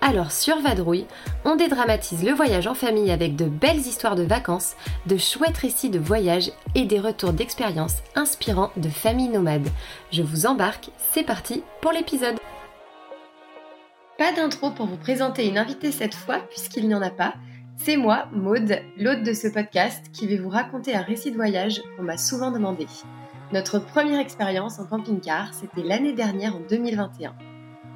Alors sur Vadrouille, on dédramatise le voyage en famille avec de belles histoires de vacances, de chouettes récits de voyage et des retours d'expériences inspirants de familles nomades. Je vous embarque, c'est parti pour l'épisode. Pas d'intro pour vous présenter une invitée cette fois puisqu'il n'y en a pas. C'est moi, Maude, l'hôte de ce podcast, qui vais vous raconter un récit de voyage qu'on m'a souvent demandé. Notre première expérience en camping-car, c'était l'année dernière en 2021.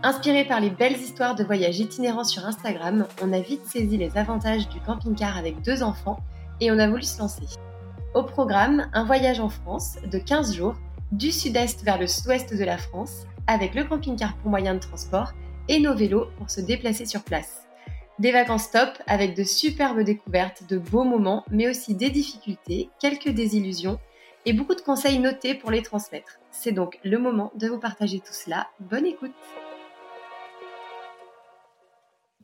Inspiré par les belles histoires de voyages itinérants sur Instagram, on a vite saisi les avantages du camping-car avec deux enfants et on a voulu se lancer. Au programme, un voyage en France de 15 jours, du sud-est vers le sud-ouest de la France, avec le camping-car pour moyen de transport et nos vélos pour se déplacer sur place. Des vacances top avec de superbes découvertes, de beaux moments, mais aussi des difficultés, quelques désillusions et beaucoup de conseils notés pour les transmettre. C'est donc le moment de vous partager tout cela. Bonne écoute!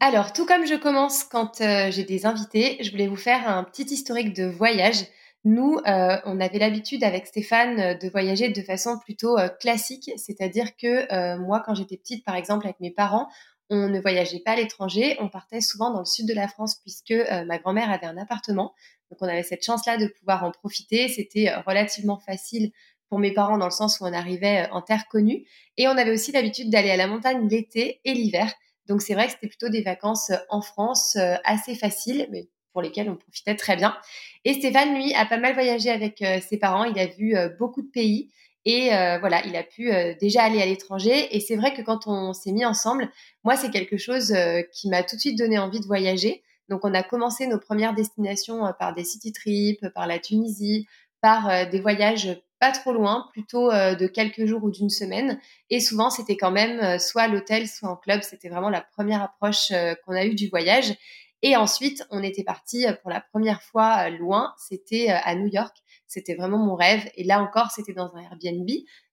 Alors, tout comme je commence quand euh, j'ai des invités, je voulais vous faire un petit historique de voyage. Nous, euh, on avait l'habitude avec Stéphane euh, de voyager de façon plutôt classique, c'est-à-dire que moi, quand j'étais petite, par exemple, avec mes parents, on ne voyageait pas à l'étranger, on partait souvent dans le sud de la France puisque ma grand-mère avait un appartement. Donc, on avait cette chance-là de pouvoir en profiter. C'était relativement facile pour mes parents dans le sens où on arrivait en terre connue. Et on avait aussi l'habitude d'aller à la montagne l'été et l'hiver. Donc c'est vrai que c'était plutôt des vacances euh, en France euh, assez faciles, mais pour lesquelles on profitait très bien. Et Stéphane, lui, a pas mal voyagé avec euh, ses parents. Il a vu beaucoup de pays. Et voilà, il a pu déjà aller à l'étranger. Et c'est vrai que quand on s'est mis ensemble, moi, c'est quelque chose qui m'a tout de suite donné envie de voyager. Donc, on a commencé nos premières destinations par des city trips, par la Tunisie, par des voyages pas trop loin, plutôt euh, de quelques jours ou d'une semaine. Et souvent, c'était quand même euh, soit à l'hôtel, soit en club. C'était vraiment la première approche euh, qu'on a eue du voyage. Et ensuite, on était parti pour la première fois loin. C'était à New York. C'était vraiment mon rêve. Et là encore, c'était dans un Airbnb.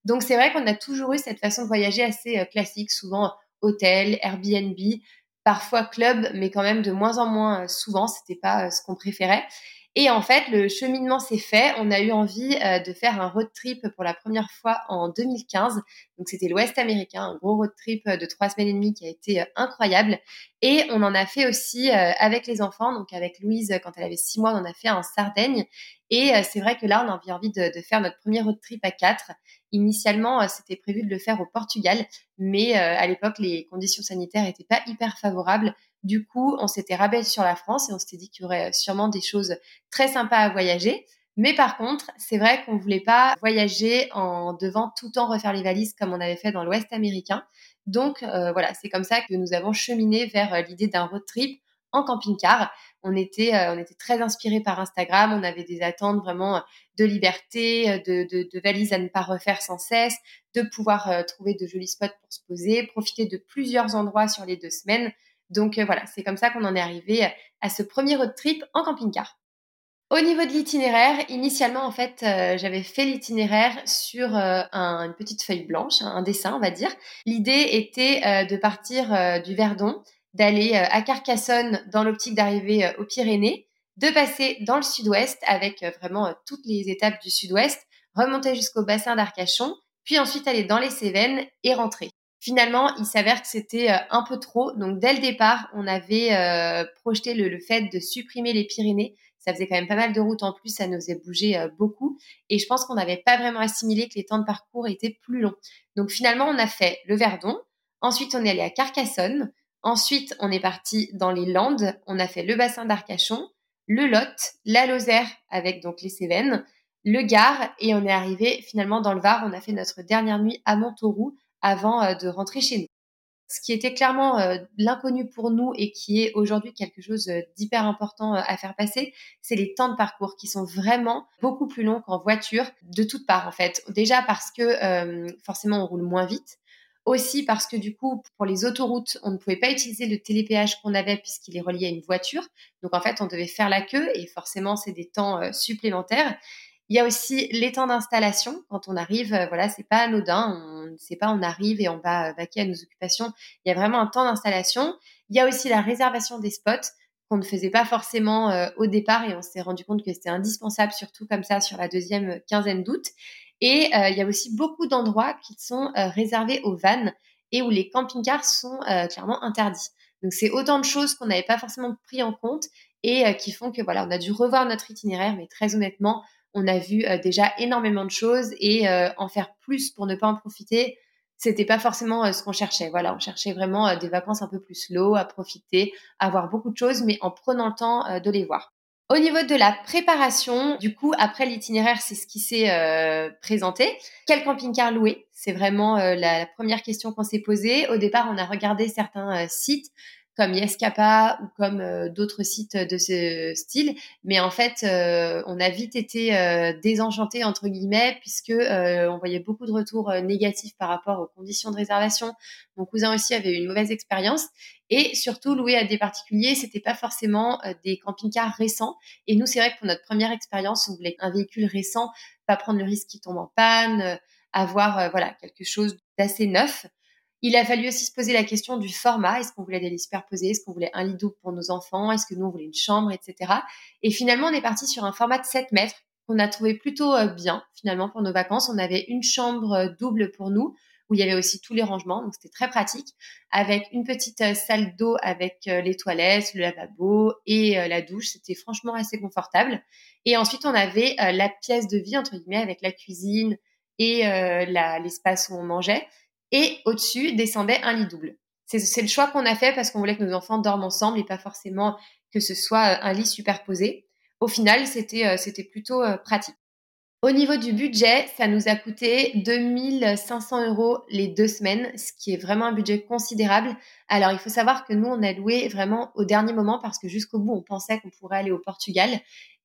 Donc, c'est vrai qu'on a toujours eu cette façon de voyager assez classique, souvent hôtel, Airbnb, parfois club, mais quand même de moins en moins souvent. C'était pas ce qu'on préférait. Et en fait, le cheminement s'est fait. On a eu envie euh, de faire un road trip pour la première fois en 2015. Donc, c'était l'Ouest américain, un gros road trip euh, de trois semaines et demie qui a été euh, incroyable. Et on en a fait aussi avec les enfants. Donc, avec Louise, quand elle avait six mois, on en a fait en Sardaigne. Et c'est vrai que là, on a envie de, de, faire notre premier road trip à quatre. Initialement, c'était prévu de le faire au Portugal, mais à l'époque, les conditions sanitaires n'étaient pas hyper favorables. Du coup, on s'était rabattu sur la France et on s'était dit qu'il y aurait sûrement des choses très sympas à voyager. Mais par contre, c'est vrai qu'on voulait pas voyager en devant tout le temps refaire les valises comme on avait fait dans l'Ouest américain. Donc euh, voilà, c'est comme ça que nous avons cheminé vers euh, l'idée d'un road trip en camping-car. On était, euh, on était très inspirés par Instagram. On avait des attentes vraiment de liberté, de, de, valises à ne pas refaire sans cesse, de pouvoir trouver de jolis spots pour se poser, profiter de plusieurs endroits sur les deux semaines. Donc voilà, c'est comme ça qu'on en est arrivé à ce premier road trip en camping-car. Au niveau de l'itinéraire, initialement en fait, euh, j'avais fait l'itinéraire sur euh, une petite feuille blanche, un, dessin on va dire. L'idée était de partir du Verdon, d'aller à Carcassonne dans l'optique d'arriver aux Pyrénées, de passer dans le sud-ouest avec vraiment toutes les étapes du sud-ouest, remonter jusqu'au bassin d'Arcachon, puis ensuite aller dans les Cévennes et rentrer. Finalement, il s'avère que c'était euh, un peu trop. Donc, dès le départ, on avait euh, projeté le, fait de supprimer les Pyrénées. Ça faisait quand même pas mal de routes en plus, ça nous faisait bouger euh, beaucoup. Et je pense qu'on n'avait pas vraiment assimilé que les temps de parcours étaient plus longs. Donc, finalement, on a fait le Verdon. Ensuite, on est allé à Carcassonne. Ensuite, on est parti dans les Landes. On a fait le bassin d'Arcachon, le Lot, la Lozère avec donc les Cévennes, le Gard et on est arrivé finalement dans le Var. On a fait notre dernière nuit à Montauroux avant euh, de rentrer chez nous. Ce qui était clairement euh, l'inconnu pour nous et qui est aujourd'hui quelque chose euh, d'hyper important à faire passer, c'est les temps de parcours qui sont vraiment beaucoup plus longs qu'en voiture de toutes parts en fait. Déjà parce que forcément on roule moins vite. Aussi parce que du coup, pour les autoroutes, on ne pouvait pas utiliser le télépéage qu'on avait puisqu'il est relié à une voiture. Donc en fait, on devait faire la queue et forcément, c'est des temps euh, supplémentaires. Il y a aussi les temps d'installation. Quand on arrive, euh, voilà, c'est pas anodin. On ne sait pas, on arrive et on va vaquer à nos occupations. Il y a vraiment un temps d'installation. Il y a aussi la réservation des spots qu'on ne faisait pas forcément euh, au départ et on s'est rendu compte que c'était indispensable, surtout comme ça sur la deuxième quinzaine d'août. Et euh, il y a aussi beaucoup d'endroits qui sont euh, réservés aux vannes et où les camping-cars sont clairement interdits. Donc c'est autant de choses qu'on n'avait pas forcément pris en compte et qui font que voilà, on a dû revoir notre itinéraire, mais très honnêtement, on a vu déjà énormément de choses et en faire plus pour ne pas en profiter, c'était pas forcément euh, ce qu'on cherchait. Voilà, on cherchait vraiment euh, des vacances un peu plus slow, à profiter, à voir beaucoup de choses, mais en prenant le temps euh, de les voir. Au niveau de la préparation, du coup, après l'itinéraire, c'est ce qui s'est présenté. Quel camping-car louer? C'est vraiment la, première question qu'on s'est posée. Au départ, on a regardé certains sites comme Yescapa ou comme euh, d'autres sites de ce style. Mais en fait, euh, on a vite été euh, désenchanté entre guillemets puisque on voyait beaucoup de retours négatifs par rapport aux conditions de réservation. Mon cousin aussi avait eu une mauvaise expérience et surtout louer à des particuliers, c'était pas forcément des camping-cars récents. Et nous, c'est vrai que pour notre première expérience, on voulait un véhicule récent, pas prendre le risque qu'il tombe en panne, avoir voilà quelque chose d'assez neuf. Il a fallu aussi se poser la question du format. Est-ce qu'on voulait des lits superposés Est-ce qu'on voulait un lit double pour nos enfants? Est-ce que nous, on voulait une chambre, etc. Et finalement, on est parti sur un format de 7 mètres qu'on a trouvé plutôt euh, bien, finalement, pour nos vacances. On avait une chambre euh, double pour nous, où il y avait aussi tous les rangements, donc c'était très pratique, avec une petite euh, salle d'eau avec les toilettes, le lavabo et la douche. C'était franchement assez confortable. Et ensuite, on avait la pièce de vie, entre guillemets, avec la cuisine et l'espace où on mangeait et au-dessus descendait un lit double. C'est le choix qu'on a fait parce qu'on voulait que nos enfants dorment ensemble et pas forcément que ce soit euh, un lit superposé. Au final, c'était euh, plutôt euh, pratique. Au niveau du budget, ça nous a coûté 2500 euros les deux semaines, ce qui est vraiment un budget considérable. Alors, il faut savoir que nous, on a loué vraiment au dernier moment parce que jusqu'au bout, on pensait qu'on pourrait aller au Portugal.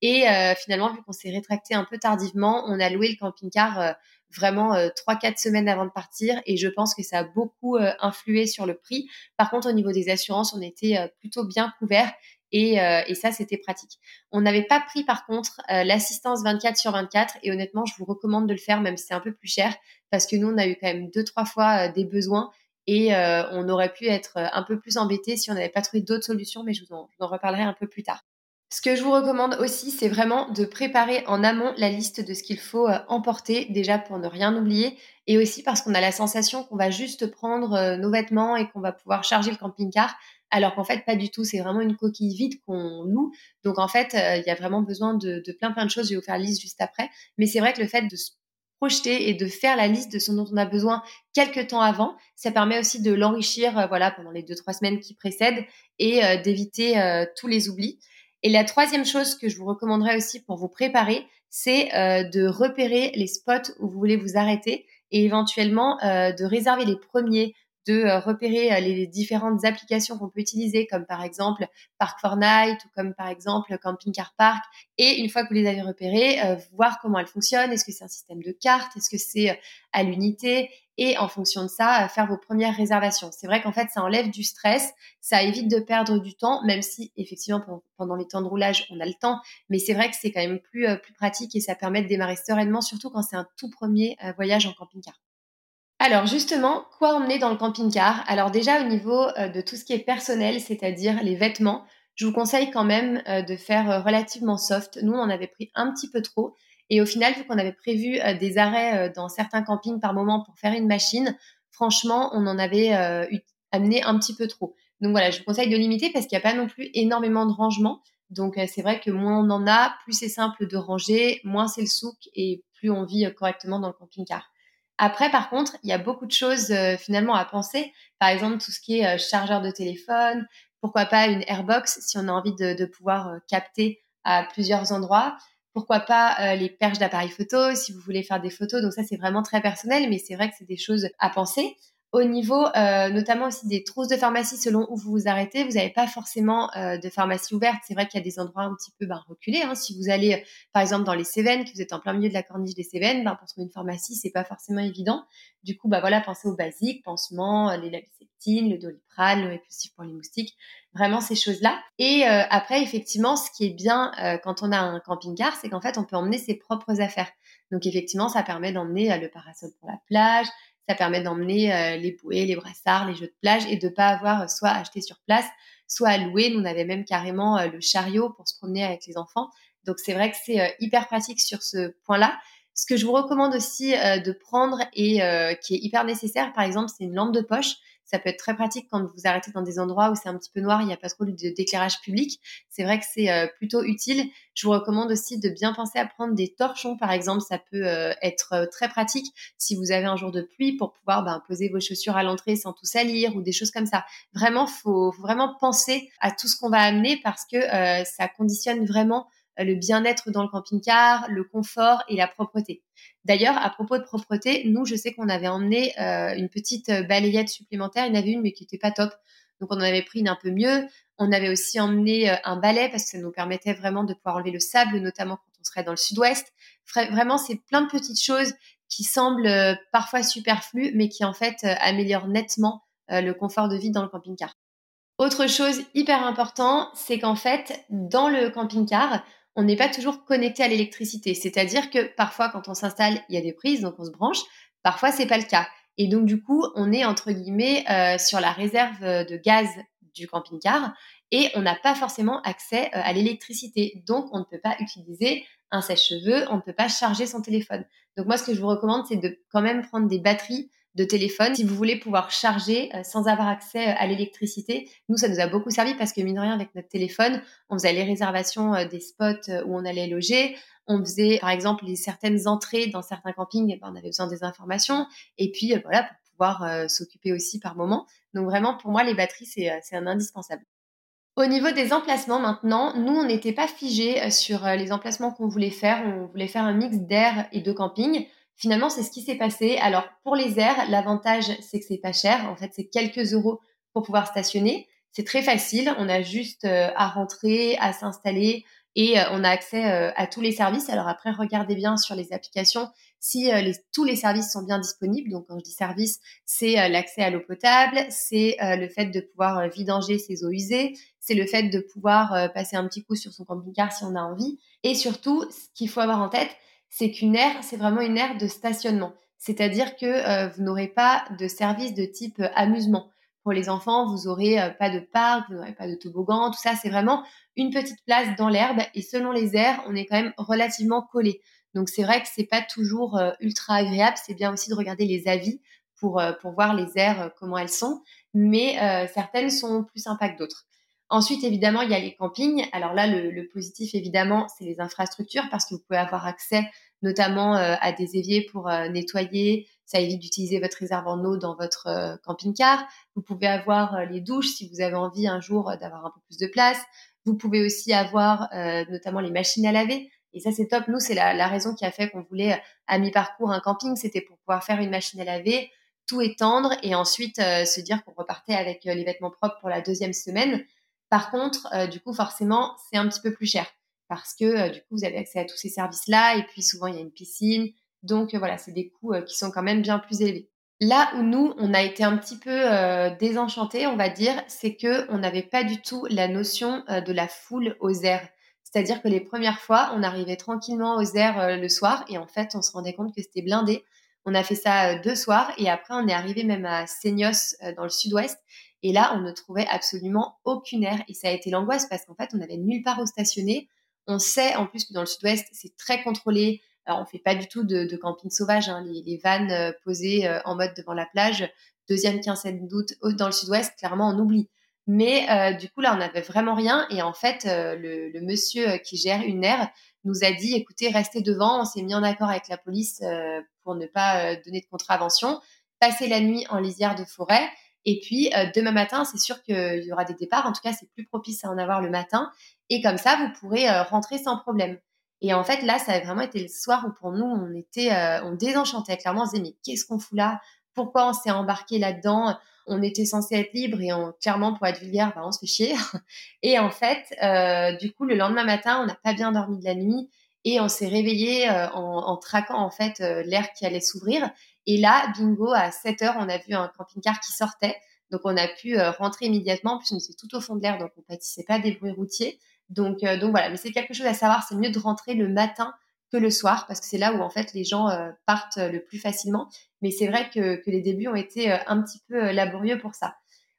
Et finalement, vu qu'on s'est rétracté un peu tardivement, on a loué le camping-car vraiment euh, trois quatre semaines avant de partir et je pense que ça a beaucoup euh, influé sur le prix. Par contre, au niveau des assurances, on était euh, plutôt bien couverts et, et, ça, c'était pratique. On n'avait pas pris par contre l'assistance 24 sur 24 et honnêtement, je vous recommande de le faire même si c'est un peu plus cher parce que nous, on a eu quand même deux, trois fois des besoins et on aurait pu être un peu plus embêté si on n'avait pas trouvé d'autres solutions, mais je vous en reparlerai un peu plus tard. Ce que je vous recommande aussi, c'est vraiment de préparer en amont la liste de ce qu'il faut euh, emporter, déjà pour ne rien oublier, et aussi parce qu'on a la sensation qu'on va juste prendre euh, nos vêtements et qu'on va pouvoir charger le camping-car, alors qu'en fait, pas du tout. C'est vraiment une coquille vide qu'on loue. Donc en fait, euh, il y a vraiment besoin de, plein plein de choses. Je vais vous faire la liste juste après. Mais c'est vrai que le fait de se projeter et de faire la liste de ce dont on a besoin quelques temps avant, ça permet aussi de l'enrichir voilà pendant les deux trois semaines qui précèdent et d'éviter tous les oublis. Et la troisième chose que je vous recommanderais aussi pour vous préparer, c'est euh, de repérer les spots où vous voulez vous arrêter et éventuellement euh, de réserver les premiers, de euh, repérer les différentes applications qu'on peut utiliser, comme par exemple Park Night ou comme par exemple Camping Car Park. Et une fois que vous les avez repérés, voir comment elles fonctionnent. Est-ce que c'est un système de cartes? Est-ce que c'est à l'unité? Et en fonction de ça, euh, faire vos premières réservations. C'est vrai qu'en fait, ça enlève du stress, ça évite de perdre du temps, même si effectivement pendant les temps de roulage, on a le temps, mais c'est vrai que c'est quand même plus, euh, pratique et ça permet de démarrer sereinement, surtout quand c'est un tout premier euh, voyage en camping-car. Alors justement, quoi emmener dans le camping-car? Alors déjà au niveau de tout ce qui est personnel, c'est-à-dire les vêtements, je vous conseille quand même de faire relativement soft. Nous, on en avait pris un petit peu trop. Et au final, vu qu'on avait prévu euh, des arrêts euh, dans certains campings par moment pour faire une machine, franchement, on en avait euh, amené un petit peu trop. Donc voilà, je vous conseille de limiter parce qu'il n'y a pas non plus énormément de rangement. Donc c'est vrai que moins on en a, plus c'est simple de ranger, moins c'est le souk et plus on vit correctement dans le camping-car. Après, par contre, il y a beaucoup de choses finalement à penser. Par exemple, tout ce qui est chargeur de téléphone, pourquoi pas une airbox si on a envie de, de pouvoir capter à plusieurs endroits. Pourquoi pas euh, les perches d'appareil photo si vous voulez faire des photos. Donc ça, c'est vraiment très personnel, mais c'est vrai que c'est des choses à penser. Au niveau euh, notamment aussi des trousses de pharmacie, selon où vous vous arrêtez, vous n'avez pas forcément euh, de pharmacie ouverte. C'est vrai qu'il y a des endroits un petit peu ben, reculés. Hein. Si vous allez, par exemple, dans les Cévennes, que vous êtes en plein milieu de la corniche des Cévennes, ben, pour trouver une pharmacie, c'est pas forcément évident. Du coup, bah voilà, pensez aux basiques, pansements, les labiceptines, le doliprane, le répulsif pour les moustiques, vraiment ces choses-là. Et euh, après, effectivement, ce qui est bien quand on a un camping-car, c'est qu'en fait, on peut emmener ses propres affaires. Donc effectivement, ça permet d'emmener le parasol pour la plage, ça permet d'emmener euh, les bouées, les brassards, les jeux de plage et de pas avoir euh, soit acheté sur place, soit à louer. Nous, on avait même carrément euh, le chariot pour se promener avec les enfants. Donc c'est vrai que c'est hyper pratique sur ce point-là. Ce que je vous recommande aussi de prendre et qui est hyper nécessaire, par exemple, c'est une lampe de poche. Ça peut être très pratique quand vous arrêtez dans des endroits où c'est un petit peu noir, il n'y a pas trop d'éclairage public. C'est vrai que c'est euh, plutôt utile. Je vous recommande aussi de bien penser à prendre des torchons, par exemple. Ça peut euh, être euh, très pratique si vous avez un jour de pluie pour pouvoir ben, poser vos chaussures à l'entrée sans tout salir ou des choses comme ça. Vraiment, faut, faut vraiment penser à tout ce qu'on va amener parce que ça conditionne vraiment le bien-être dans le camping-car, le confort et la propreté. D'ailleurs, à propos de propreté, nous, je sais qu'on avait emmené euh, une petite euh, balayette supplémentaire. Il y en avait une, mais qui n'était pas top. Donc, on en avait pris une un peu mieux. On avait aussi emmené euh, un balai parce que ça nous permettait vraiment de pouvoir enlever le sable, notamment quand on serait dans le sud-ouest. Vraiment, c'est plein de petites choses qui semblent parfois superflues, mais qui en fait améliorent nettement le confort de vie dans le camping-car. Autre chose hyper important, c'est qu'en fait, dans le camping-car, on n'est pas toujours connecté à l'électricité. C'est-à-dire que parfois, quand on s'installe, il y a des prises, donc on se branche. Parfois, c'est pas le cas. Et donc, du coup, on est entre guillemets euh, sur la réserve de gaz du camping-car et on n'a pas forcément accès euh, à l'électricité. Donc, on ne peut pas utiliser un sèche-cheveux, on ne peut pas charger son téléphone. Donc, moi, ce que je vous recommande, c'est de quand même prendre des batteries de téléphone si vous voulez pouvoir charger euh, sans avoir accès euh, à l'électricité. Nous, ça nous a beaucoup servi parce que mine de rien, avec notre téléphone, on faisait les réservations euh, des spots où on allait loger. On faisait, par exemple, les certaines entrées dans certains campings, ben, on avait besoin des informations. Et puis, voilà, pour pouvoir s'occuper aussi par moment. Donc vraiment, pour moi, les batteries, c'est un indispensable. Au niveau des emplacements maintenant, nous, on n'était pas figé sur les emplacements qu'on voulait faire. On voulait faire un mix d'air et de camping. Finalement, c'est ce qui s'est passé. Alors, pour les airs, l'avantage, c'est que c'est pas cher. En fait, c'est quelques euros pour pouvoir stationner. C'est très facile. On a juste euh, à rentrer, à s'installer et euh, on a accès euh, à tous les services. Alors après, regardez bien sur les applications si tous les services sont bien disponibles. Donc, quand je dis service, c'est l'accès à l'eau potable, c'est le fait de pouvoir vidanger ses eaux usées, c'est le fait de pouvoir passer un petit coup sur son camping-car si on a envie. Et surtout, ce qu'il faut avoir en tête, c'est qu'une aire, c'est vraiment une aire de stationnement. C'est-à-dire que euh, vous n'aurez pas de service de type euh, amusement. Pour les enfants, vous n'aurez euh, pas de parc, vous n'aurez pas de toboggan, tout ça, c'est vraiment une petite place dans l'herbe. Et selon les aires, on est quand même relativement collé. Donc c'est vrai que c'est pas toujours ultra agréable. C'est bien aussi de regarder les avis pour, pour voir les aires, comment elles sont. Mais certaines sont plus sympas que d'autres. Ensuite, évidemment, il y a les campings. Alors là, le, positif, évidemment, c'est les infrastructures parce que vous pouvez avoir accès notamment euh, à des éviers pour euh, nettoyer. Ça évite d'utiliser votre réserve en eau dans votre euh, camping-car. Vous pouvez avoir les douches si vous avez envie un jour d'avoir un peu plus de place. Vous pouvez aussi avoir notamment les machines à laver. Et ça, c'est top. Nous, c'est la, la, raison qui a fait qu'on voulait, à mi-parcours, un camping. C'était pour pouvoir faire une machine à laver, tout étendre et ensuite se dire qu'on repartait avec les vêtements propres pour la deuxième semaine. Par contre, euh, du coup, forcément, c'est un petit peu plus cher parce que euh, du coup, vous avez accès à tous ces services-là et puis souvent, il y a une piscine. Donc euh, voilà, c'est des coûts qui sont quand même bien plus élevés. Là où nous, on a été un petit peu désenchantés, on va dire, c'est que on n'avait pas du tout la notion de la foule aux airs. C'est-à-dire que les premières fois, on arrivait tranquillement aux airs le soir et en fait, on se rendait compte que c'était blindé. On a fait ça deux soirs et après, on est arrivé même à Seignos dans le sud-ouest et là, on ne trouvait absolument aucune aire. Et ça a été l'angoisse parce qu'en fait, on n'avait nulle part où stationner. On sait en plus que dans le sud-ouest, c'est très contrôlé. Alors, on fait pas du tout de, camping sauvage. Hein. Les, vannes euh, posées euh, en mode devant la plage, deuxième quinzaine d'août dans le sud-ouest, clairement, on oublie. Mais euh, du coup, là, on n'avait vraiment rien. Et en fait, le, monsieur qui gère une aire nous a dit, écoutez, restez devant. On s'est mis en accord avec la police pour ne pas donner de contravention. Passez la nuit en lisière de forêt. Et puis euh, demain matin, c'est sûr qu'il y aura des départs. En tout cas, c'est plus propice à en avoir le matin. Et comme ça, vous pourrez euh, rentrer sans problème. Et en fait, là, ça a vraiment été le soir où pour nous, on était, euh, on désenchantait. Clairement, on se disait, mais qu'est-ce qu'on fout là? Pourquoi on s'est embarqué là-dedans? On était censé être libre et on, clairement, pour être vulgaire, bah, on se fait chier. Et en fait, du coup, le lendemain matin, on n'a pas bien dormi de la nuit et on s'est réveillé euh, en, traquant en fait l'air qui allait s'ouvrir. Et là, bingo, à 7 heures, on a vu un camping-car qui sortait. Donc, on a pu rentrer immédiatement. En plus, on était tout au fond de l'air, donc on pâtissait pas des bruits routiers. Donc, donc voilà. Mais c'est quelque chose à savoir. C'est mieux de rentrer le matin que le soir parce que c'est là où en fait les gens partent le plus facilement. Mais c'est vrai que, que, les débuts ont été un petit peu laborieux pour ça.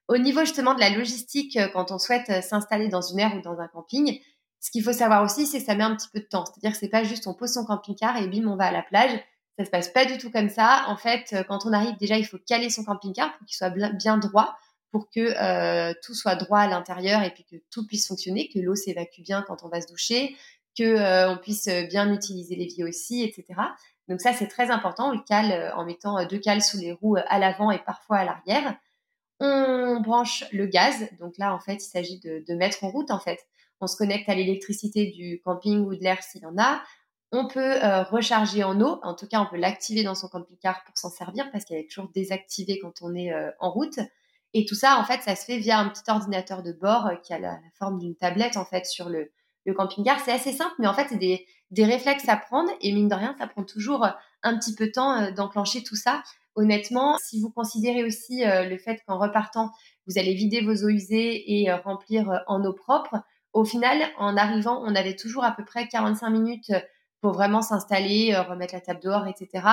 Au niveau justement de la logistique, quand on souhaite s'installer dans une aire ou dans un camping, ce qu'il faut savoir aussi, c'est que ça met un petit peu de temps. C'est-à-dire que c'est pas juste on pose son camping-car et bim, on va à la plage. Ça se passe pas du tout comme ça. En fait, euh, quand on arrive, déjà, il faut caler son camping-car pour qu'il soit bien droit, pour que euh, tout soit droit à l'intérieur et puis que tout puisse fonctionner, que l'eau s'évacue bien quand on va se doucher, que euh, on puisse bien utiliser l'évier aussi, etc. Donc ça, c'est très important. On le cale en mettant deux cales sous les roues à l'avant et parfois à l'arrière. On branche le gaz. Donc là, en fait, il s'agit de, de mettre en route, en fait on se connecte à l'électricité du camping ou de l'air s'il y en a. On peut euh, recharger en eau, en tout cas on peut l'activer dans son camping-car pour s'en servir parce qu'elle est toujours désactivée quand on est euh, en route. Et tout ça, en fait, ça se fait via un petit ordinateur de bord euh, qui a la, forme d'une tablette en fait sur le, camping-car. C'est assez simple, mais en fait c'est des, des, réflexes à prendre et mine de rien, ça prend toujours un petit peu de temps d'enclencher tout ça. Honnêtement, si vous considérez aussi le fait qu'en repartant, vous allez vider vos eaux usées et remplir en eau propre, au final, en arrivant, on avait toujours à peu près 45 minutes euh, pour vraiment s'installer, euh, remettre la table dehors, etc.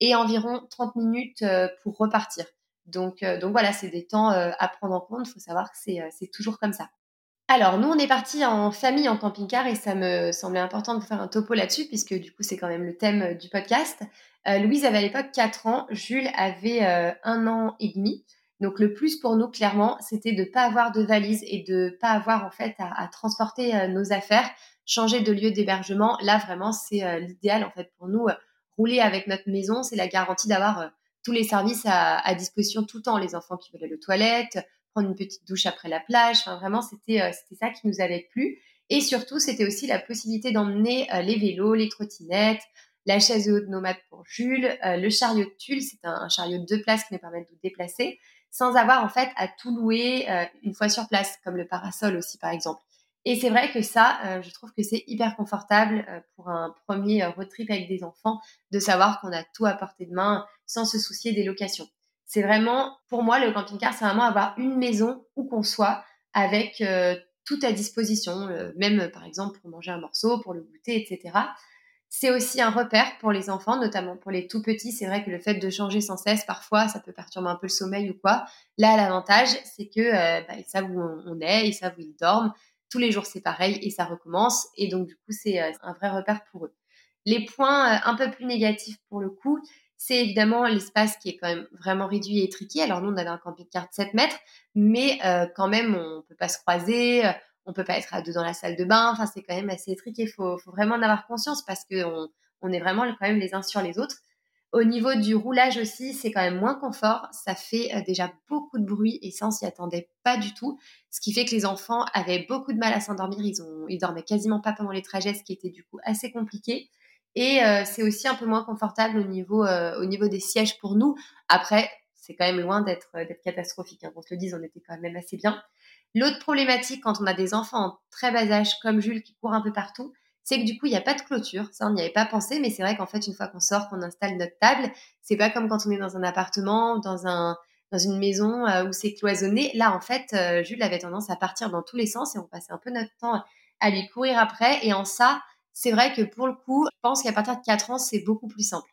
Et environ 30 minutes euh, pour repartir. Donc, donc voilà, c'est des temps à prendre en compte. Il faut savoir que c'est toujours comme ça. Alors, nous, on est parti en famille en camping-car et ça me semblait important de faire un topo là-dessus puisque du coup, c'est quand même le thème du podcast. Louise avait à l'époque 4 ans, Jules avait un an et demi. Donc le plus pour nous, clairement, c'était de ne pas avoir de valise et de ne pas avoir en fait à, transporter euh, nos affaires, changer de lieu d'hébergement. Là, vraiment, c'est euh, l'idéal en fait pour nous. Euh, rouler avec notre maison, c'est la garantie d'avoir tous les services à, disposition tout le temps. Les enfants qui veulent aller aux toilettes, prendre une petite douche après la plage. Enfin, vraiment, c'était c'était ça qui nous avait plu. Et surtout, c'était aussi la possibilité d'emmener les vélos, les trottinettes, la chaise haute nomade pour Jules, le chariot de tulle, c'est un, un, chariot de deux places qui nous permet de nous déplacer sans avoir en fait à tout louer euh, une fois sur place, comme le parasol aussi par exemple. Et c'est vrai que ça, euh, je trouve que c'est hyper confortable euh, pour un premier road trip avec des enfants de savoir qu'on a tout à portée de main sans se soucier des locations. C'est vraiment, pour moi, le camping-car, c'est vraiment avoir une maison où qu'on soit avec tout à disposition, même par exemple pour manger un morceau, pour le goûter, etc. C'est aussi un repère pour les enfants, notamment pour les tout petits. C'est vrai que le fait de changer sans cesse, parfois, ça peut perturber un peu le sommeil ou quoi. Là, l'avantage, c'est que euh, bah, ils savent où on est, ils savent où ils dorment. Tous les jours, c'est pareil et ça recommence. Et donc, du coup, c'est euh, un vrai repère pour eux. Les points euh, un peu plus négatifs pour le coup, c'est évidemment l'espace qui est quand même vraiment réduit et tricky. Alors nous, on avait un camping-car de 7 mètres, mais quand même, on peut pas se croiser on peut pas être à deux dans la salle de bain. Enfin, c'est quand même assez étriqué. Il faut, vraiment en avoir conscience parce qu'on on est vraiment quand même les uns sur les autres. Au niveau du roulage aussi, c'est quand même moins confort. Ça fait euh, déjà beaucoup de bruit et ça, on s'y attendait pas du tout. Ce qui fait que les enfants avaient beaucoup de mal à s'endormir. Ils, ont, ils dormaient quasiment pas pendant les trajets, ce qui était du coup assez compliqué. Et euh, c'est aussi un peu moins confortable au niveau, euh, au niveau des sièges pour nous. Après, c'est quand même loin d'être catastrophique. Hein. On se le dise, on était quand même assez bien. L'autre problématique quand on a des enfants en très bas âge comme Jules qui courent un peu partout, c'est que du coup, il n'y a pas de clôture. Ça, on n'y avait pas pensé, mais c'est vrai qu'en fait, une fois qu'on sort, qu'on installe notre table, c'est pas comme quand on est dans un appartement, dans un dans une maison euh, où c'est cloisonné. Là, en fait, euh, Jules avait tendance à partir dans tous les sens et on passait un peu notre temps à lui courir après. Et en ça, c'est vrai que pour le coup, je pense qu'à partir de 4 ans, c'est beaucoup plus simple.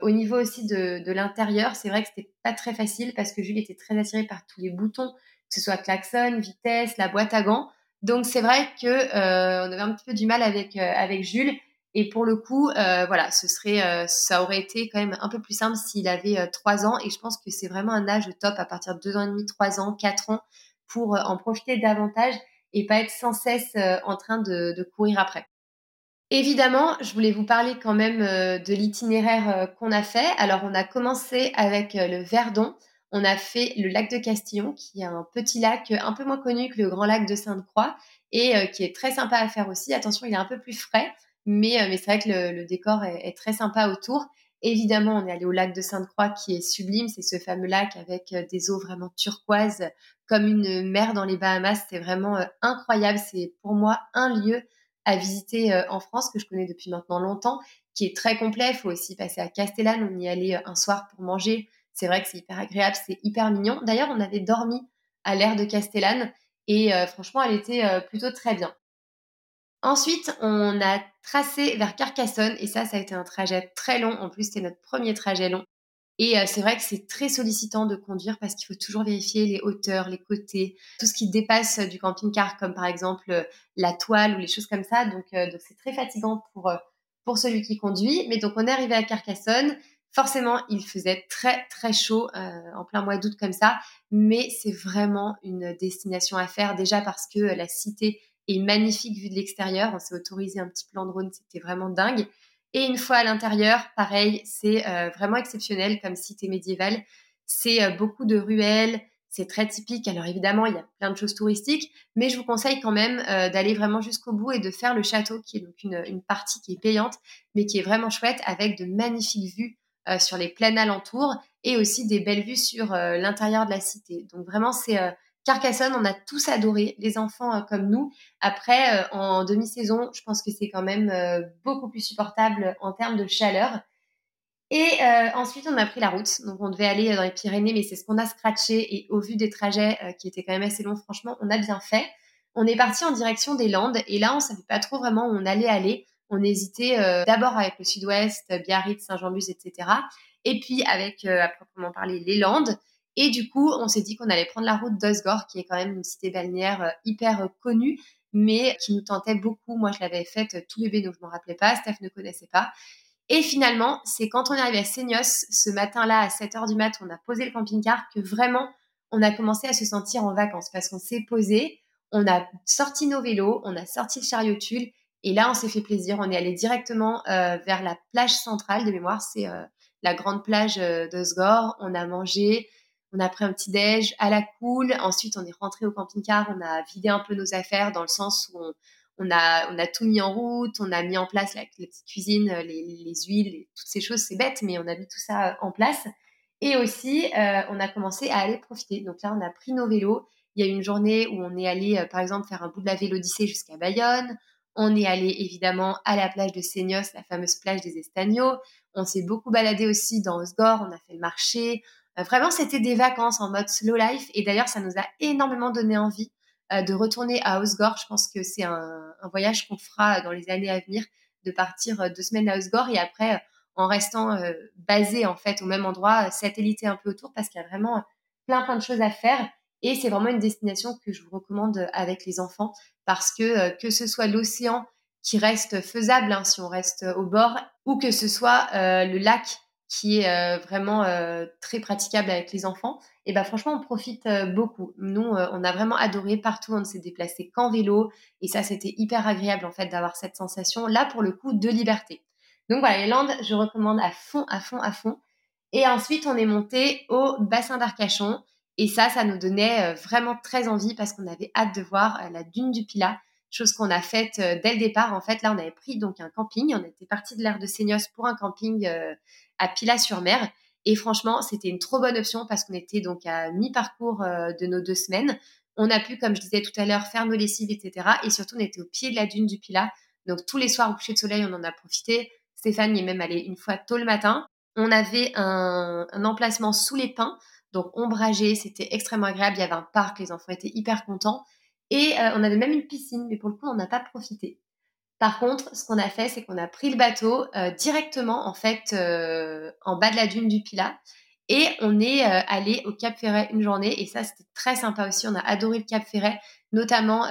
Au niveau aussi de, de l'intérieur, c'est vrai que c'était pas très facile parce que Jules était très attiré par tous les boutons que ce soit klaxon, vitesse, la boîte à gants. Donc c'est vrai que euh, on avait un petit peu du mal avec euh, avec Jules. Et pour le coup, euh, voilà, ce serait, ça aurait été quand même un peu plus simple s'il avait trois ans. Et je pense que c'est vraiment un âge top à partir de deux ans et demi, trois ans, quatre ans, pour en profiter davantage et pas être sans cesse en train de, de, courir après. Évidemment, je voulais vous parler quand même de l'itinéraire qu'on a fait. Alors, on a commencé avec le Verdon on a fait le lac de Castillon, qui est un petit lac un peu moins connu que le grand lac de Sainte-Croix et euh, qui est très sympa à faire aussi. Attention, il est un peu plus frais, mais, euh, c'est vrai que le, décor est, très sympa autour. Évidemment, on est allé au lac de Sainte-Croix qui est sublime. C'est ce fameux lac avec euh, des eaux vraiment turquoises, comme une mer dans les Bahamas. C'est vraiment incroyable. C'est pour moi un lieu à visiter en France que je connais depuis maintenant longtemps, qui est très complet. Il faut aussi passer à Castellane. On y allait un soir pour manger. C'est vrai que c'est hyper agréable, c'est hyper mignon. D'ailleurs, on avait dormi à l'air de Castellane et franchement, elle était plutôt très bien. Ensuite, on a tracé vers Carcassonne et ça, ça a été un trajet très long. En plus, c'était notre premier trajet long. Et euh, c'est vrai que c'est très sollicitant de conduire parce qu'il faut toujours vérifier les hauteurs, les côtés, tout ce qui dépasse du camping-car, comme par exemple euh, la toile ou les choses comme ça. Donc, euh, donc c'est très fatigant pour, pour celui qui conduit. Mais donc, on est arrivé à Carcassonne. Forcément, il faisait très très chaud en plein mois d'août comme ça, mais c'est vraiment une destination à faire déjà parce que la cité et magnifique vue de l'extérieur. On s'est autorisé un petit plan drone, c'était vraiment dingue. Et une fois à l'intérieur, pareil, c'est euh, vraiment exceptionnel comme cité médiévale. C'est euh, beaucoup de ruelles, c'est très typique. Alors évidemment, il y a plein de choses touristiques, mais je vous conseille quand même euh, d'aller vraiment jusqu'au bout et de faire le château, qui est donc une, partie qui est payante, mais qui est vraiment chouette, avec de magnifiques vues sur les plaines alentours et aussi des belles vues sur l'intérieur de la cité. Donc vraiment, c'est Carcassonne, on a tous adoré, les enfants euh, comme nous. Après, euh, en demi-saison, je pense que c'est quand même euh, beaucoup plus supportable en termes de chaleur. Et ensuite, on a pris la route. Donc, on devait aller dans les Pyrénées, mais c'est ce qu'on a scratché. Et au vu des trajets qui étaient quand même assez longs, franchement, on a bien fait. On est parti en direction des Landes. Et là, on savait pas trop vraiment où on allait aller. On hésitait d'abord avec le sud-ouest, Biarritz, Saint-Jean-Buz, etc. Et puis avec, à proprement parler, les Landes. Et du coup, on s'est dit qu'on allait prendre la route d'Osgore, qui est quand même une cité balnéaire euh, hyper euh, connue, mais qui nous tentait beaucoup. Moi, je l'avais faite euh, tout bébé, donc je m'en rappelais pas. Steph ne connaissait pas. Et finalement, c'est quand on est arrivé à Seignos, ce matin-là, à 7 h du mat, on a posé le camping-car, que vraiment, on a commencé à se sentir en vacances parce qu'on s'est posé, on a sorti nos vélos, on a sorti le chariot tulle, et là, on s'est fait plaisir. On est allé directement vers la plage centrale de mémoire, c'est la grande plage d'Osgore. On a mangé, on a pris un petit déj à la cool. Ensuite, on est rentré au camping-car. On a vidé un peu nos affaires dans le sens où on, a, on a tout mis en route. On a mis en place la, petite cuisine, les, huiles, toutes ces choses. C'est bête, mais on a mis tout ça en place. Et aussi, euh, on a commencé à aller profiter. Donc là, on a pris nos vélos. Il y a eu une journée où on est allé, euh, par exemple, faire un bout de la Vélodyssée jusqu'à Bayonne. On est allé évidemment à la plage de Seignos, la fameuse plage des Estagnos. On s'est beaucoup baladé aussi dans Osgore. On a fait le marché. Euh, vraiment, c'était des vacances en mode slow life. Et d'ailleurs, ça nous a énormément donné envie euh, de retourner à Osgore. Je pense que c'est un, voyage qu'on fera dans les années à venir, de partir euh, deux semaines à Osgore et après, en restant basé en fait au même endroit, satellité un peu autour, parce qu'il y a vraiment plein plein de choses à faire. Et c'est vraiment une destination que je vous recommande avec les enfants, parce que que ce soit l'océan qui reste faisable hein, si on reste au bord, ou que ce soit le lac qui est euh, vraiment euh, très praticable avec les enfants, et ben franchement on profite euh, beaucoup. Nous on a vraiment adoré partout, on ne s'est déplacé qu'en vélo et ça c'était hyper agréable en fait d'avoir cette sensation là pour le coup de liberté. Donc voilà les Landes je recommande à fond à fond à fond. Et ensuite on est monté au bassin d'Arcachon et ça ça nous donnait vraiment très envie parce qu'on avait hâte de voir la dune du Pilat chose qu'on a faite dès le départ. En fait, là, on avait pris donc un camping. On était parti de l'air de Seignos pour un camping à Pilat-sur-Mer. Et franchement, c'était une trop bonne option parce qu'on était donc à mi-parcours euh, de nos deux semaines. On a pu, comme je disais tout à l'heure, faire nos lessives, etc. Et surtout, on était au pied de la dune du Pilat. Donc tous les soirs au coucher de soleil, on en a profité. Stéphane y est même allé une fois tôt le matin. On avait un, emplacement sous les pins, donc ombragé, c'était extrêmement agréable. Il y avait un parc, les enfants étaient hyper contents. Et euh, on avait même une piscine, mais pour le coup, on n'a pas profité. Par contre, ce qu'on a fait, c'est qu'on a pris le bateau euh, directement en fait euh, en bas de la dune du Pilat et on est euh, allé au Cap Ferret une journée et ça c'était très sympa aussi. On a adoré le Cap Ferret, notamment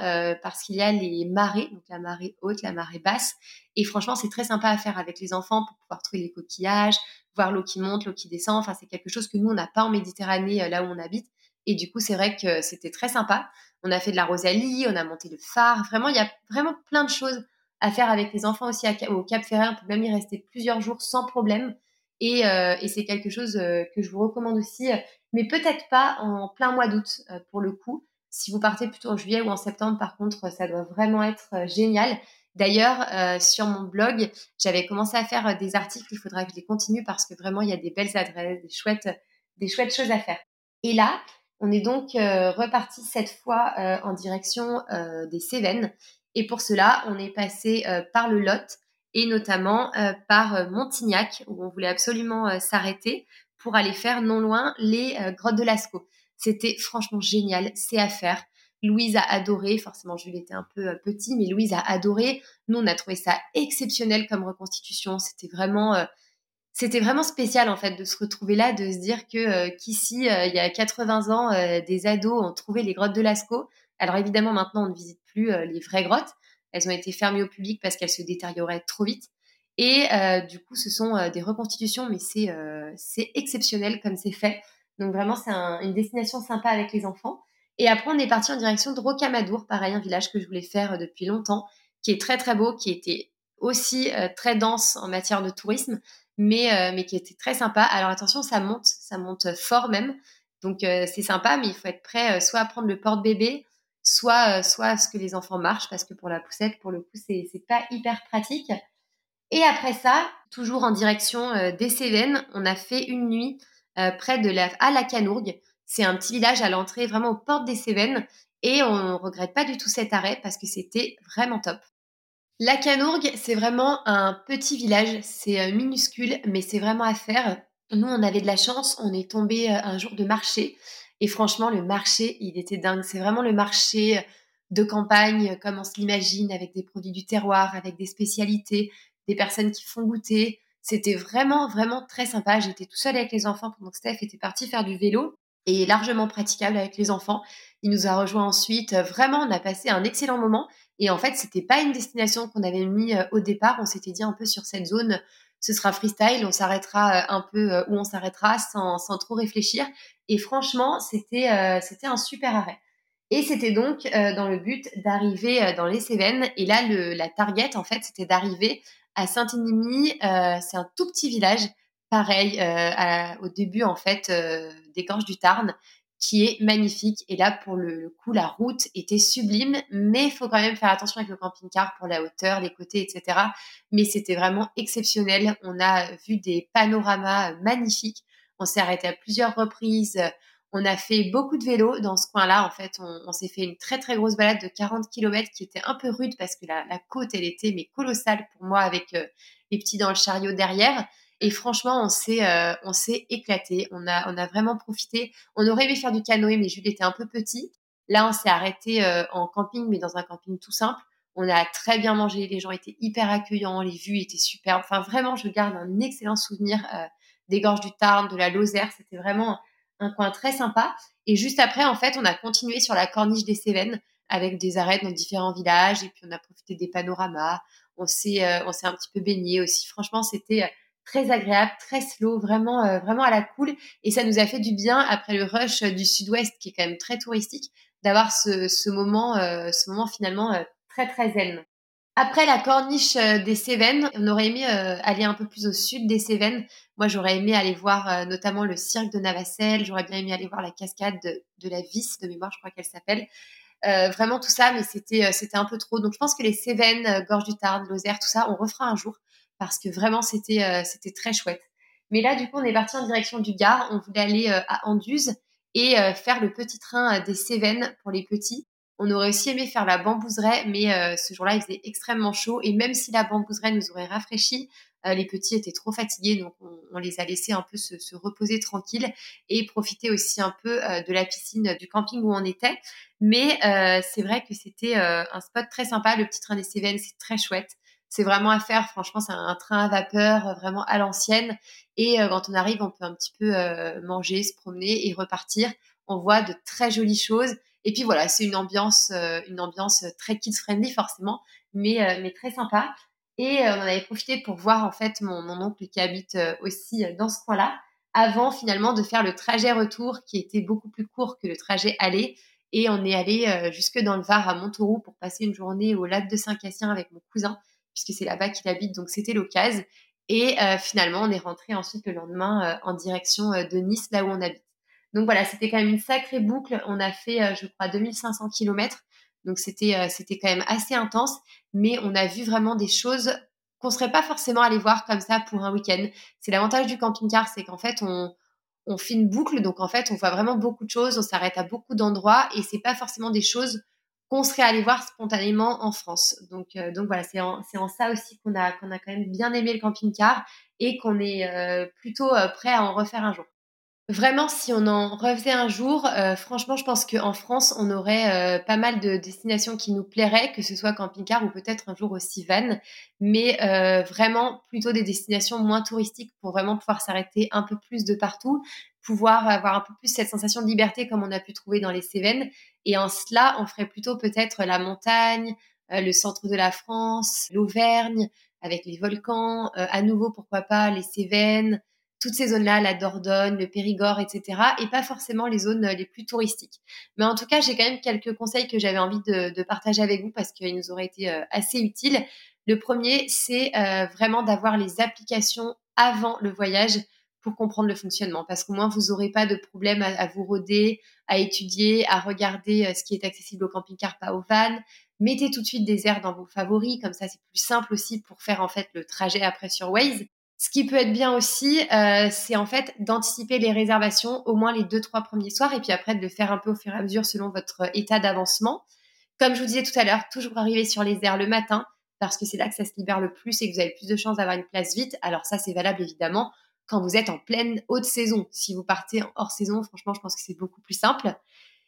parce qu'il y a les marées, donc la marée haute, la marée basse et franchement c'est très sympa à faire avec les enfants pour pouvoir trouver les coquillages, voir l'eau qui monte, l'eau qui descend. Enfin c'est quelque chose que nous on n'a pas en Méditerranée là où on habite et du coup c'est vrai que c'était très sympa. On a fait de la rosalie, on a monté le phare. Vraiment il y a vraiment plein de choses à faire avec les enfants aussi au Cap Ferret. On peut même y rester plusieurs jours sans problème. Et, euh, et c'est quelque chose euh, que je vous recommande aussi, mais peut-être pas en plein mois d'août euh, pour le coup. Si vous partez plutôt en juillet ou en septembre, par contre, ça doit vraiment être génial. D'ailleurs, sur mon blog, j'avais commencé à faire des articles. Il faudra que je les continue parce que vraiment, il y a des belles adresses, des chouettes, des chouettes choses à faire. Et là, on est donc reparti cette fois en direction des Cévennes. Et pour cela, on est passé par le Lot et notamment par Montignac, où on voulait absolument s'arrêter pour aller faire non loin les grottes de Lascaux. C'était franchement génial, c'est à faire. Louise a adoré, forcément Jules était un peu petit, mais Louise a adoré. Nous, on a trouvé ça exceptionnel comme reconstitution. C'était vraiment, c'était vraiment spécial en fait de se retrouver là, de se dire que qu'ici, il y a 80 ans, des ados ont trouvé les grottes de Lascaux. Alors évidemment, maintenant, on ne visite plus les vraies grottes. Elles ont été fermées au public parce qu'elles se détérioraient trop vite. Et du coup, ce sont des reconstitutions, mais c'est c'est exceptionnel comme c'est fait. Donc vraiment, c'est une destination sympa avec les enfants. Et après, on est parti en direction de Rocamadour, pareil, un village que je voulais faire depuis longtemps, qui est très très beau, qui était aussi très dense en matière de tourisme, mais, mais qui était très sympa. Alors attention, ça monte, ça monte fort même. Donc c'est sympa, mais il faut être prêt soit à prendre le porte-bébé, soit, soit à ce que les enfants marchent, parce que pour la poussette, pour le coup, c'est pas hyper pratique. Et après ça, toujours en direction des Cévennes, on a fait une nuit euh, près de la, à la Canourgue. C'est un petit village à l'entrée, vraiment aux portes des Cévennes. Et on regrette pas du tout cet arrêt parce que c'était vraiment top. La Canourgue, c'est vraiment un petit village. C'est euh, minuscule, mais c'est vraiment à faire. Nous, on avait de la chance. On est tombé euh, un jour de marché. Et franchement, le marché, il était dingue. C'est vraiment le marché de campagne, comme on se l'imagine, avec des produits du terroir, avec des spécialités, des personnes qui font goûter. C'était vraiment, vraiment très sympa. J'étais tout seul avec les enfants pendant que Steph était parti faire du vélo et largement praticable avec les enfants. Il nous a rejoint ensuite. Vraiment, on a passé un excellent moment. Et en fait, c'était pas une destination qu'on avait mis euh, au départ. On s'était dit un peu sur cette zone, ce sera freestyle. On s'arrêtera euh, un peu euh, où on s'arrêtera sans, sans, trop réfléchir. Et franchement, c'était c'était un super arrêt. Et c'était donc dans le but d'arriver dans les Cévennes. Et là, le, la target, en fait, c'était d'arriver à Saint-Énimie, euh, c'est un tout petit village, pareil, euh, au début en fait euh, des Gorges du Tarn, qui est magnifique. Et là, pour le, coup, la route était sublime, mais il faut quand même faire attention avec le camping-car pour la hauteur, les côtés, etc. Mais c'était vraiment exceptionnel. On a vu des panoramas magnifiques. On s'est arrêté à plusieurs reprises. On a fait beaucoup de vélo dans ce coin-là. En fait, on, s'est fait une très très grosse balade de 40 km qui était un peu rude parce que la, côte, elle était mais colossale pour moi avec euh, les petits dans le chariot derrière. Et franchement, on s'est euh, on s'est éclaté. On a on a vraiment profité. On aurait aimé faire du canoë, mais Jules était un peu petit. Là, on s'est arrêté euh, en camping, mais dans un camping tout simple. On a très bien mangé. Les gens étaient hyper accueillants. Les vues étaient superbes. Enfin, vraiment, je garde un excellent souvenir des gorges du Tarn, de la Lozère. C'était vraiment un coin très sympa. Et juste après, en fait, on a continué sur la corniche des Cévennes avec des arrêts dans différents villages et puis on a profité des panoramas. On s'est, euh, on s'est un petit peu baigné aussi. Franchement, c'était euh, très agréable, très slow, vraiment, euh, vraiment à la cool. Et ça nous a fait du bien après le rush du sud-ouest qui est quand même très touristique d'avoir ce, ce moment, ce moment finalement très très zen. Après la corniche euh, des Cévennes, on aurait aimé euh, aller un peu plus au sud des Cévennes. Moi, j'aurais aimé aller voir euh, notamment le cirque de Navacelle. J'aurais bien aimé aller voir la cascade de, la Vis, de mémoire, je crois qu'elle s'appelle. vraiment tout ça, mais c'était c'était un peu trop. Donc, je pense que les Cévennes, Gorge du Tarn, Lozère, tout ça, on refera un jour parce que vraiment c'était c'était très chouette. Mais là, du coup, on est parti en direction du Gard. On voulait aller à Anduze et faire le petit train des Cévennes pour les petits. On aurait aussi aimé faire la bambouseraie, mais euh, ce jour-là, il faisait extrêmement chaud. Et même si la bambouseraie nous aurait rafraîchi, euh, les petits étaient trop fatigués, donc on, les a laissés un peu se, reposer tranquille et profiter aussi un peu euh, de la piscine du camping où on était. Mais c'est vrai que c'était un spot très sympa. Le petit train des Cévennes, c'est très chouette. C'est vraiment à faire. Franchement, c'est un train à vapeur, vraiment à l'ancienne. Et quand on arrive, on peut un petit peu manger, se promener et repartir. On voit de très jolies choses. Et puis voilà, c'est une ambiance, euh, une ambiance très kids friendly forcément, mais euh, mais très sympa. Et euh, on en avait profité pour voir en fait mon, mon oncle qui habite aussi dans ce coin-là, avant finalement de faire le trajet retour qui était beaucoup plus court que le trajet aller. Et on est allé jusque dans le Var à Montauroux pour passer une journée au lac de Saint-Cassien avec mon cousin, puisque c'est là-bas qu'il habite, donc c'était l'occasion. Et finalement, on est rentré ensuite le lendemain en direction de Nice, là où on habite. Donc voilà, c'était quand même une sacrée boucle. On a fait, euh, je crois, 2500 km. Donc c'était quand même assez intense, mais on a vu vraiment des choses qu'on serait pas forcément allé voir comme ça pour un week-end. C'est l'avantage du camping-car, c'est qu'en fait on on fait une boucle, donc en fait on voit vraiment beaucoup de choses, on s'arrête à beaucoup d'endroits et c'est pas forcément des choses qu'on serait allé voir spontanément en France. Donc, euh, donc voilà, c'est en, ça aussi qu'on a, qu'on a quand même bien aimé le camping-car et qu'on est euh, plutôt euh, prêt à en refaire un jour. Vraiment, si on en refaisait un jour, euh, franchement, je pense qu'en France, on aurait euh, pas mal de destinations qui nous plairaient, que ce soit camping-car ou peut-être un jour aussi van, mais euh, vraiment plutôt des destinations moins touristiques pour vraiment pouvoir s'arrêter un peu plus de partout, pouvoir avoir un peu plus cette sensation de liberté comme on a pu trouver dans les Cévennes. Et en cela, on ferait plutôt peut-être la montagne, le centre de la France, l'Auvergne, avec les volcans, à nouveau, pourquoi pas, les Cévennes toutes ces zones-là, la Dordogne, le Périgord, etc., et pas forcément les zones euh, les plus touristiques. Mais en tout cas, j'ai quand même quelques conseils que j'avais envie de, partager avec vous parce qu'ils nous auraient été euh, assez utiles. Le premier, c'est euh, vraiment d'avoir les applications avant le voyage pour comprendre le fonctionnement, parce qu'au moins vous n'aurez pas de problème à, vous roder, à étudier, à regarder ce qui est accessible au camping-car, pas au van. Mettez tout de suite des airs dans vos favoris, comme ça c'est plus simple aussi pour faire en fait le trajet après sur Waze. Ce qui peut être bien aussi, euh, c'est en fait d'anticiper les réservations au moins les deux, trois premiers soirs et puis après de le faire un peu au fur et à mesure selon votre état d'avancement. Comme je vous disais tout à l'heure, toujours arriver sur les airs le matin parce que c'est là que ça se libère le plus et que vous avez plus de chances d'avoir une place vite. Alors ça, c'est valable évidemment quand vous êtes en pleine haute saison. Si vous partez hors saison, franchement, je pense que c'est beaucoup plus simple.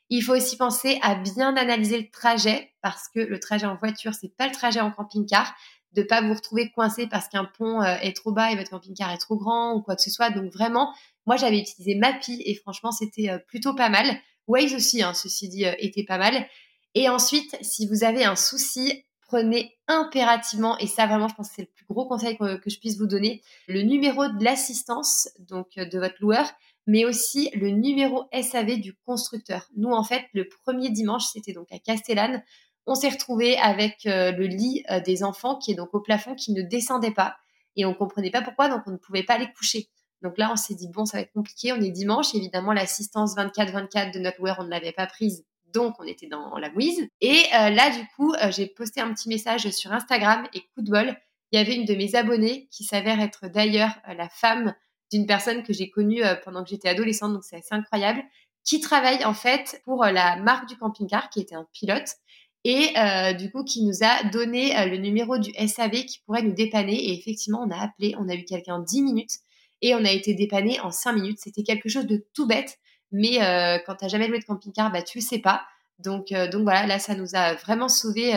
Il faut aussi penser à bien analyser le trajet parce que le trajet en voiture, c'est pas le trajet en camping-car de pas vous retrouver coincé parce qu'un pont euh, est trop bas et votre camping-car est trop grand ou quoi que ce soit. Donc vraiment, moi j'avais utilisé Mappy et franchement c'était euh, plutôt pas mal. Waze aussi, hein, ceci dit, euh, était pas mal. Et ensuite, si vous avez un souci, prenez impérativement, et ça vraiment je pense que c'est le plus gros conseil que, que, je puisse vous donner, le numéro de l'assistance, donc de votre loueur, mais aussi le numéro SAV du constructeur. Nous en fait, le premier dimanche, c'était donc à Castellane, on s'est retrouvé avec euh, le lit euh, des enfants qui est donc au plafond, qui ne descendait pas. Et on comprenait pas pourquoi, donc on ne pouvait pas les coucher. Donc là, on s'est dit, bon, ça va être compliqué. On est dimanche. Évidemment, l'assistance 24-24 de notre wear, on ne l'avait pas prise. Donc, on était dans la mouise. Et euh, là, du coup, j'ai posté un petit message sur Instagram et coup de bol, il y avait une de mes abonnées qui s'avère être d'ailleurs la femme d'une personne que j'ai connue pendant que j'étais adolescente. Donc, c'est assez incroyable qui travaille en fait pour la marque du camping-car, qui était un pilote, et euh, du coup qui nous a donné euh, le numéro du SAV qui pourrait nous dépanner. Et effectivement, on a appelé, on a eu quelqu'un 10 minutes et on a été dépanné en 5 minutes. C'était quelque chose de tout bête, mais euh, quand tu jamais loué de camping-car, bah, tu le sais pas. Donc, donc voilà, là, ça nous a vraiment sauvé,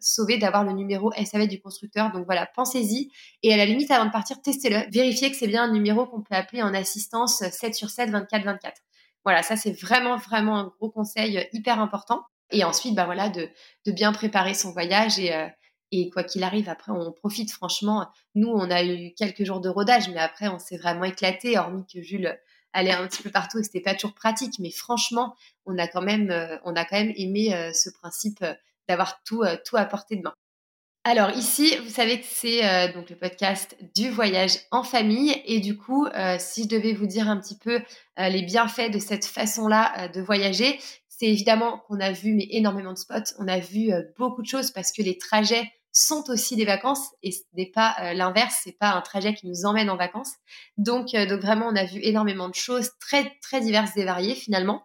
sauvé d'avoir le numéro SAV du constructeur. Donc voilà, pensez-y. Et à la limite, avant de partir, testez-le. Vérifiez que c'est bien un numéro qu'on peut appeler en assistance 7 sur 7, 24, 24. Voilà, ça c'est vraiment, vraiment un gros conseil hyper important. Et ensuite, bah voilà, de, de bien préparer son voyage et, euh, et quoi qu'il arrive, après, on profite franchement. Nous, on a eu quelques jours de rodage, mais après, on s'est vraiment éclaté, hormis que Jules allait un petit peu partout et que c'était pas toujours pratique. Mais franchement, on a quand même, euh, on a quand même aimé euh, ce principe d'avoir tout, tout à portée de main. Alors ici, vous savez que c'est donc le podcast du voyage en famille et du coup, si je devais vous dire un petit peu les bienfaits de cette façon-là de voyager, c'est évidemment qu'on a vu mais énormément de spots, on a vu euh, beaucoup de choses parce que les trajets sont aussi des vacances et ce n'est pas euh, l'inverse, c'est pas un trajet qui nous emmène en vacances. Donc, euh, donc vraiment, on a vu énormément de choses très très diverses et variées finalement.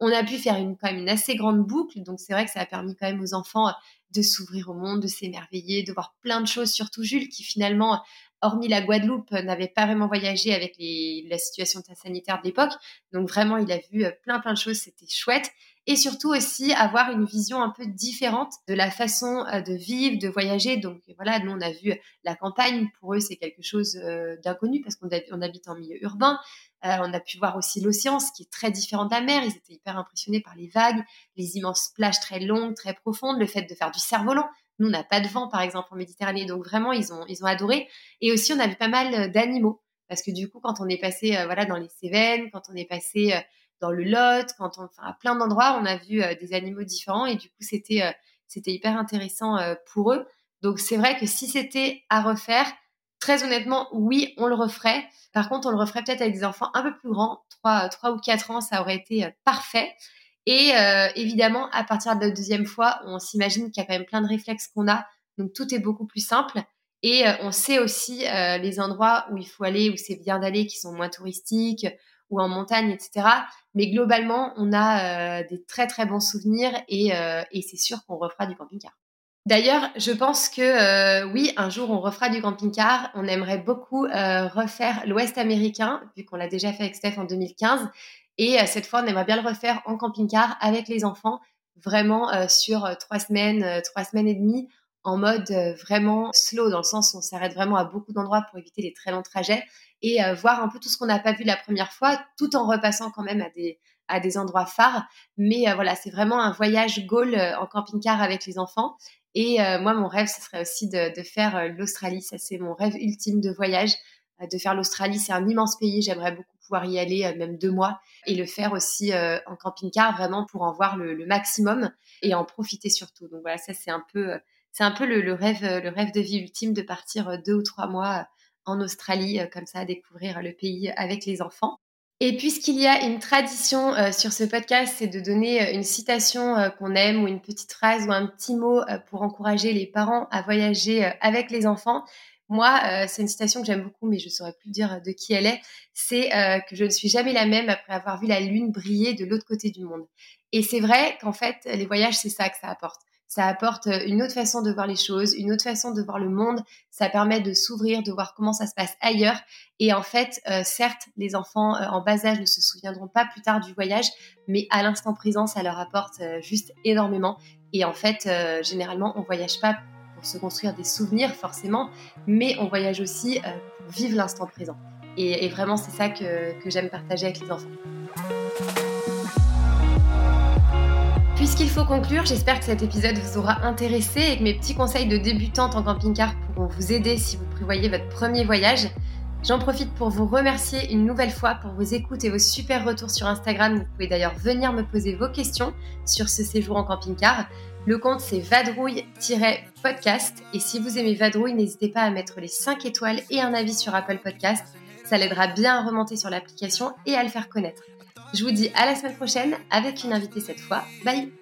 On a pu faire une quand même une assez grande boucle, donc c'est vrai que ça a permis quand même aux enfants de s'ouvrir au monde, de s'émerveiller, de voir plein de choses, surtout Jules qui finalement hormis la Guadeloupe, n'avait pas vraiment voyagé avec la situation sanitaire de l'époque. Donc vraiment, il a vu plein plein de choses, c'était chouette et surtout aussi avoir une vision un peu différente de la façon euh, de vivre, de voyager. Donc voilà, nous on a vu la campagne, pour eux c'est quelque chose euh, d'inconnu parce qu'on habite en milieu urbain. Euh, on a pu voir aussi l'océan, ce qui est très différent de la mer. Ils étaient hyper impressionnés par les vagues, les immenses plages très longues, très profondes, le fait de faire du cerf-volant. Nous, on n'a pas de vent, par exemple, en Méditerranée. Donc, vraiment, ils ont, ils ont adoré. Et aussi, on a vu pas mal d'animaux. Parce que du coup, quand on est passé voilà, dans les Cévennes, quand on est passé dans le Lot, quand on, à plein d'endroits, on a vu euh, des animaux différents et du coup, c'était, euh, hyper intéressant euh, pour eux. Donc, c'est vrai que si c'était à refaire, très honnêtement, oui, on le referait. Par contre, on le referait peut-être avec des enfants un peu plus grands, 3, 3 ou 4 ans, ça aurait été parfait. Et euh, évidemment, à partir de la deuxième fois, on s'imagine qu'il y a quand même plein de réflexes qu'on a, donc tout est beaucoup plus simple. Et euh, on sait aussi euh, les endroits où il faut aller, où c'est bien d'aller, qui sont moins touristiques, ou en montagne, etc. Mais globalement, on a des très très bons souvenirs et, et c'est sûr qu'on refera du camping-car. D'ailleurs, je pense que oui, un jour on refera du camping-car. On aimerait beaucoup refaire l'Ouest américain, vu qu'on l'a déjà fait avec Steph en 2015. Et euh, cette fois, on aimerait bien le refaire en camping-car avec les enfants, vraiment euh, sur euh, trois semaines, trois semaines et demie, en mode vraiment slow, dans le sens où on s'arrête vraiment à beaucoup d'endroits pour éviter les très longs trajets et voir un peu tout ce qu'on n'a pas vu la première fois, tout en repassant quand même à des, à des endroits phares. Mais voilà, c'est vraiment un voyage goal en camping-car avec les enfants. Et moi, mon rêve, ce serait aussi de, de faire l'Australie. Ça, c'est mon rêve ultime de voyage. de faire l'Australie, c'est un immense pays. J'aimerais beaucoup pouvoir y aller euh, même deux mois et le faire aussi euh, en camping-car vraiment pour en voir le, maximum et en profiter surtout. Donc voilà, ça c'est un peu, euh, c'est un peu le, rêve, le rêve de vie ultime de partir deux ou trois mois en Australie comme ça, découvrir le pays avec les enfants. Et puisqu'il y a une tradition sur ce podcast, c'est de donner une citation qu'on aime ou une petite phrase ou un petit mot pour encourager les parents à voyager avec les enfants. Moi, euh, c'est une citation que j'aime beaucoup, mais je ne saurais plus dire de qui elle est. C'est euh, que je ne suis jamais la même après avoir vu la lune briller de l'autre côté du monde. Et c'est vrai qu'en fait, les voyages, c'est ça que ça apporte. Ça apporte euh, une autre façon de voir les choses, une autre façon de voir le monde. Ça permet de s'ouvrir, de voir comment ça se passe ailleurs. Et en fait, certes, les enfants en bas âge ne se souviendront pas plus tard du voyage, mais à l'instant présent, ça leur apporte juste énormément. Et en fait, généralement, on voyage pas se construire des souvenirs forcément, mais on voyage aussi euh, pour vivre l'instant présent. Et, vraiment, c'est ça que, que j'aime partager avec les enfants. Puisqu'il faut conclure, j'espère que cet épisode vous aura intéressé et que mes petits conseils de débutante en camping-car pourront vous aider si vous prévoyez votre premier voyage. J'en profite pour vous remercier une nouvelle fois pour vos écoutes et vos super retours sur Instagram. Vous pouvez d'ailleurs venir me poser vos questions sur ce séjour en camping-car. Le compte c'est vadrouille-podcast et si vous aimez Vadrouille, n'hésitez pas à mettre les 5 étoiles et un avis sur Apple Podcast. Ça l'aidera bien à remonter sur l'application et à le faire connaître. Je vous dis à la semaine prochaine avec une invitée cette fois. Bye